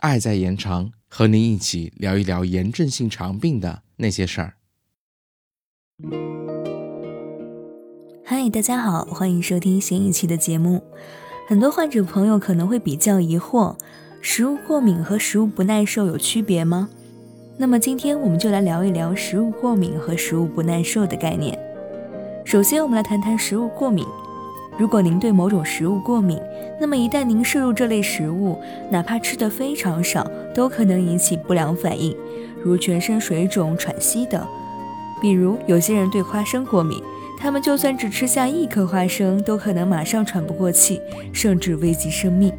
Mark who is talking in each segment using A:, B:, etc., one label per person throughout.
A: 爱在延长，和您一起聊一聊炎症性肠病的那些事儿。
B: 嗨，大家好，欢迎收听新一期的节目。很多患者朋友可能会比较疑惑，食物过敏和食物不耐受有区别吗？那么今天我们就来聊一聊食物过敏和食物不耐受的概念。首先，我们来谈谈食物过敏。如果您对某种食物过敏，那么一旦您摄入这类食物，哪怕吃的非常少，都可能引起不良反应，如全身水肿、喘息等。比如，有些人对花生过敏。他们就算只吃下一颗花生，都可能马上喘不过气，甚至危及生命。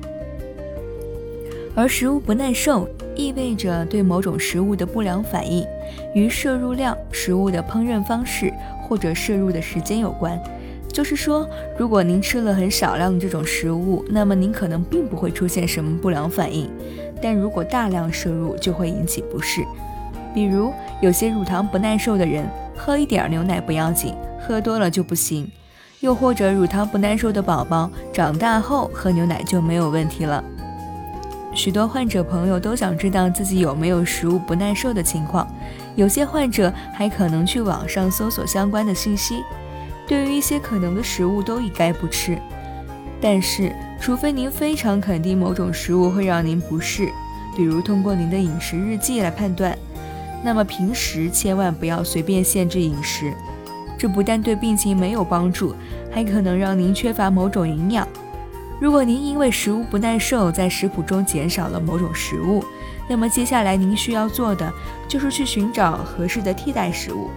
B: 而食物不耐受意味着对某种食物的不良反应，与摄入量、食物的烹饪方式或者摄入的时间有关。就是说，如果您吃了很少量的这种食物，那么您可能并不会出现什么不良反应；但如果大量摄入，就会引起不适。比如，有些乳糖不耐受的人，喝一点牛奶不要紧。喝多了就不行，又或者乳糖不耐受的宝宝长大后喝牛奶就没有问题了。许多患者朋友都想知道自己有没有食物不耐受的情况，有些患者还可能去网上搜索相关的信息。对于一些可能的食物都一概不吃，但是除非您非常肯定某种食物会让您不适，比如通过您的饮食日记来判断，那么平时千万不要随便限制饮食。这不但对病情没有帮助，还可能让您缺乏某种营养。如果您因为食物不耐受，在食谱中减少了某种食物，那么接下来您需要做的就是去寻找合适的替代食物。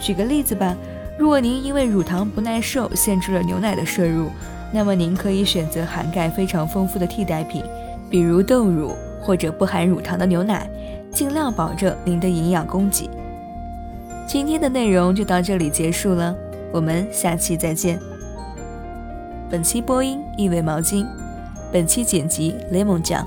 B: 举个例子吧，如果您因为乳糖不耐受，限制了牛奶的摄入，那么您可以选择含钙非常丰富的替代品，比如豆乳或者不含乳糖的牛奶，尽量保证您的营养供给。今天的内容就到这里结束了，我们下期再见。本期播音意味毛巾，本期剪辑雷蒙酱。